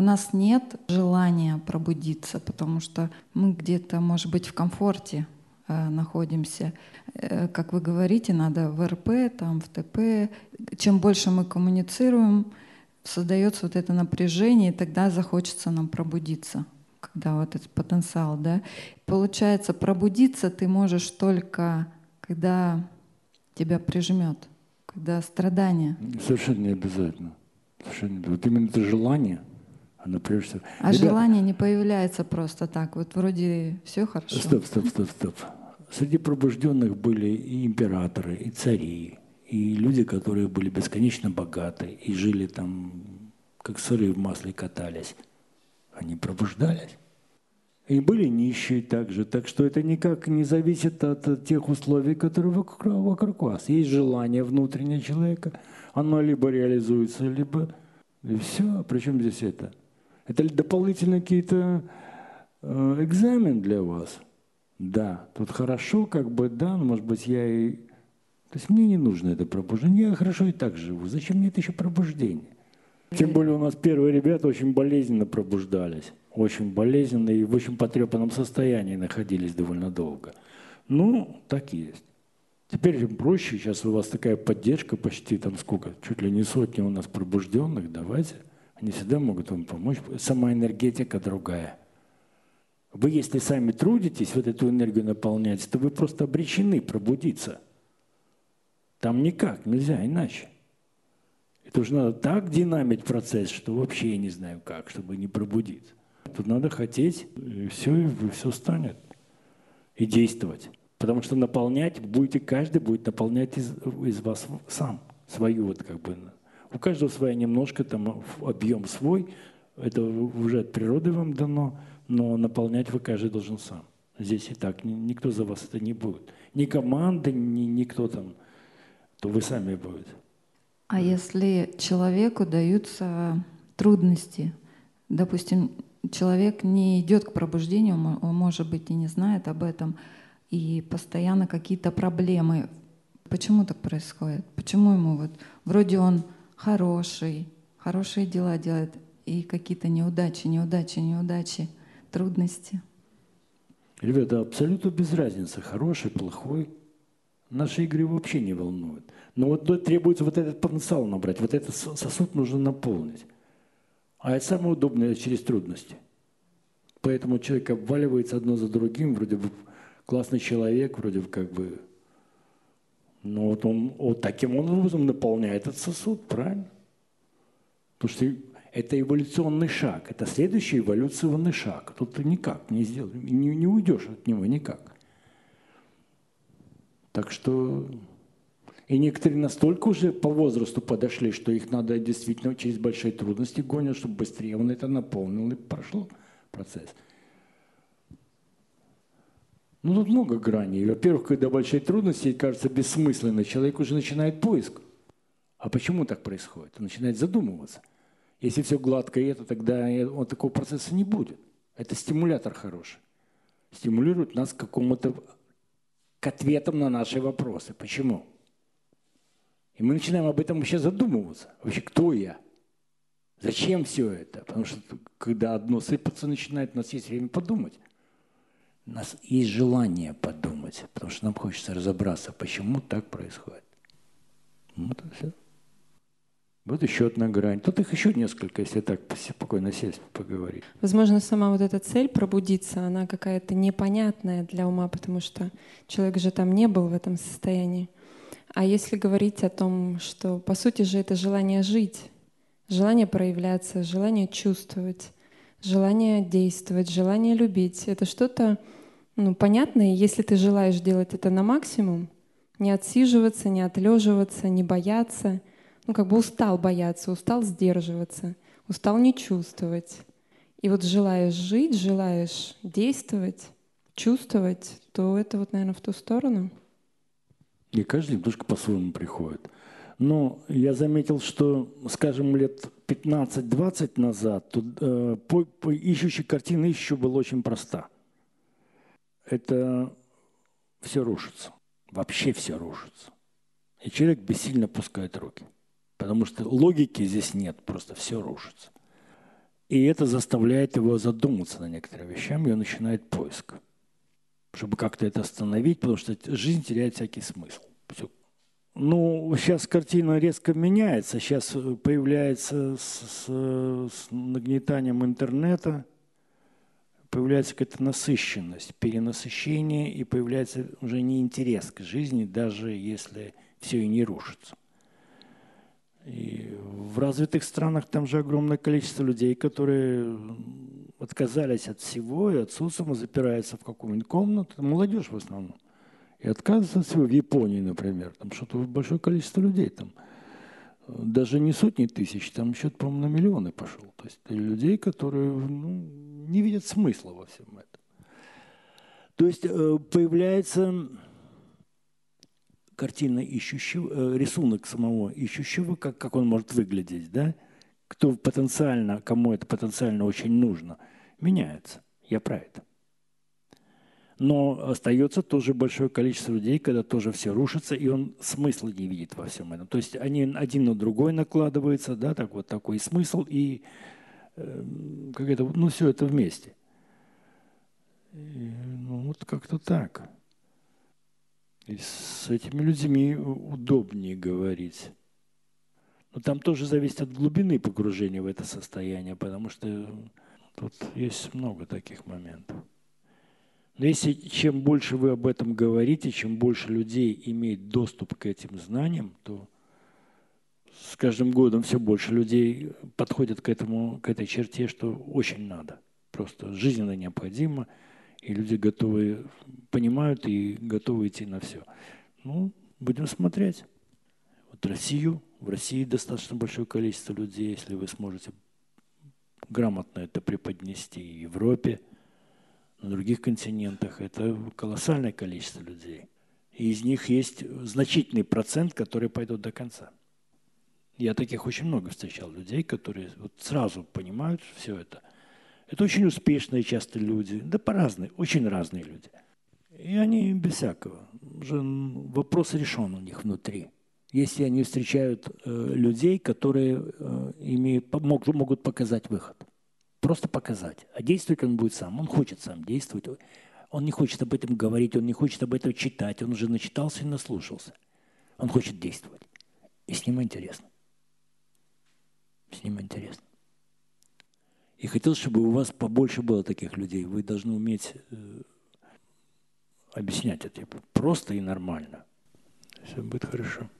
у нас нет желания пробудиться, потому что мы где-то, может быть, в комфорте э, находимся. Э, как вы говорите, надо в РП, там, в ТП. Чем больше мы коммуницируем, создается вот это напряжение, и тогда захочется нам пробудиться когда вот этот потенциал, да. Получается, пробудиться ты можешь только, когда тебя прижмет, когда страдание. Совершенно не обязательно. Совершенно не. Вот именно это желание, оно прежде всего. А Ребят, желание не появляется просто так. Вот вроде все хорошо. Стоп, стоп, стоп, стоп. Среди пробужденных были и императоры, и цари, и люди, которые были бесконечно богаты и жили там, как сыры в масле катались они пробуждались. И были нищие также. Так что это никак не зависит от тех условий, которые вокруг, вокруг вас. Есть желание внутреннего человека, оно либо реализуется, либо... И все. Причем здесь это? Это дополнительные какие-то э, экзамен для вас. Да, тут хорошо, как бы, да, но, может быть, я и... То есть мне не нужно это пробуждение. Я хорошо и так живу. Зачем мне это еще пробуждение? Тем более у нас первые ребята очень болезненно пробуждались. Очень болезненно и в очень потрепанном состоянии находились довольно долго. Ну, так и есть. Теперь проще, сейчас у вас такая поддержка почти там сколько, чуть ли не сотни у нас пробужденных, давайте. Они всегда могут вам помочь. Сама энергетика другая. Вы, если сами трудитесь вот эту энергию наполнять, то вы просто обречены пробудиться. Там никак, нельзя иначе. Это уже надо так динамить процесс, что вообще я не знаю как, чтобы не пробудиться. Тут надо хотеть, и все, и все станет. И действовать. Потому что наполнять будете, каждый будет наполнять из, из вас сам, свою вот как бы. У каждого своя немножко, там объем свой, это уже от природы вам дано, но наполнять вы каждый должен сам. Здесь и так никто за вас это не будет. Ни команда, ни никто там, то вы сами будете. А если человеку даются трудности, допустим, человек не идет к пробуждению, он, может быть, и не знает об этом, и постоянно какие-то проблемы. Почему так происходит? Почему ему вот вроде он хороший, хорошие дела делает, и какие-то неудачи, неудачи, неудачи, трудности? Ребята, абсолютно без разницы, хороший, плохой. Наши игры вообще не волнуют. Но вот требуется вот этот потенциал набрать, вот этот сосуд нужно наполнить. А это самое удобное через трудности. Поэтому человек обваливается одно за другим, вроде бы классный человек, вроде бы как бы... Но вот он вот таким образом наполняет этот сосуд, правильно? Потому что это эволюционный шаг, это следующий эволюционный шаг. Тут ты никак не сделаешь, не, не уйдешь от него никак. Так что и некоторые настолько уже по возрасту подошли, что их надо действительно через большие трудности гонят, чтобы быстрее он это наполнил и прошел процесс. Ну, тут много граней. Во-первых, когда большие трудности, кажется бессмысленно, человек уже начинает поиск. А почему так происходит? Он начинает задумываться. Если все гладко и это, тогда вот такого процесса не будет. Это стимулятор хороший. Стимулирует нас к какому-то к ответам на наши вопросы. Почему? И мы начинаем об этом вообще задумываться. Вообще, кто я? Зачем все это? Потому что когда одно сыпаться начинает, у нас есть время подумать. У нас есть желание подумать, потому что нам хочется разобраться, почему так происходит. Вот и все. Вот еще одна грань. Тут их еще несколько, если так спокойно сесть, поговорить. Возможно, сама вот эта цель пробудиться, она какая-то непонятная для ума, потому что человек же там не был в этом состоянии. А если говорить о том, что по сути же это желание жить, желание проявляться, желание чувствовать, желание действовать, желание любить, это что-то ну, понятное, если ты желаешь делать это на максимум, не отсиживаться, не отлеживаться, не бояться, ну как бы устал бояться, устал сдерживаться, устал не чувствовать. И вот желаешь жить, желаешь действовать, чувствовать, то это вот, наверное, в ту сторону. И каждый немножко по-своему приходит. Но я заметил, что, скажем, лет 15-20 назад тут, э, по, по ищущей картины еще была очень проста. Это все рушится. Вообще все рушится. И человек бессильно пускает руки. Потому что логики здесь нет, просто все рушится. И это заставляет его задуматься на некоторые вещам, и он начинает поиск. Чтобы как-то это остановить, потому что жизнь теряет всякий смысл. Все. Ну, сейчас картина резко меняется. Сейчас появляется с, с, с нагнетанием интернета, появляется какая-то насыщенность, перенасыщение, и появляется уже не интерес к жизни, даже если все и не рушится. И в развитых странах там же огромное количество людей, которые отказались от всего и от социума, запираются в какую-нибудь комнату, молодежь в основном, и отказываются от всего. В Японии, например, там что-то большое количество людей там, даже не сотни тысяч, там счет, по-моему, на миллионы пошел. То есть людей, которые ну, не видят смысла во всем этом. То есть э, появляется картина ищущего, э, рисунок самого ищущего, как, как он может выглядеть, да? Кто потенциально, кому это потенциально очень нужно, меняется. Я про это. Но остается тоже большое количество людей, когда тоже все рушится, и он смысла не видит во всем этом. То есть они один на другой накладываются, да, так вот такой смысл, и как это, ну, все это вместе. И, ну, вот как-то так. И с этими людьми удобнее говорить. Но там тоже зависит от глубины погружения в это состояние, потому что тут есть много таких моментов. Но если чем больше вы об этом говорите, чем больше людей имеет доступ к этим знаниям, то с каждым годом все больше людей подходят к, этому, к этой черте, что очень надо. Просто жизненно необходимо – и люди готовы, понимают и готовы идти на все. Ну, будем смотреть. Вот Россию, в России достаточно большое количество людей, если вы сможете грамотно это преподнести в Европе, на других континентах, это колоссальное количество людей. И из них есть значительный процент, которые пойдут до конца. Я таких очень много встречал людей, которые вот сразу понимают все это – это очень успешные часто люди, да по-разные, очень разные люди. И они без всякого. Уже вопрос решен у них внутри. Если они встречают э, людей, которые э, имеют, могут, могут показать выход. Просто показать. А действовать он будет сам. Он хочет сам действовать. Он не хочет об этом говорить, он не хочет об этом читать. Он уже начитался и наслушался. Он хочет действовать. И с ним интересно. С ним интересно. И хотел, чтобы у вас побольше было таких людей. Вы должны уметь э, объяснять это просто и нормально. Все будет хорошо.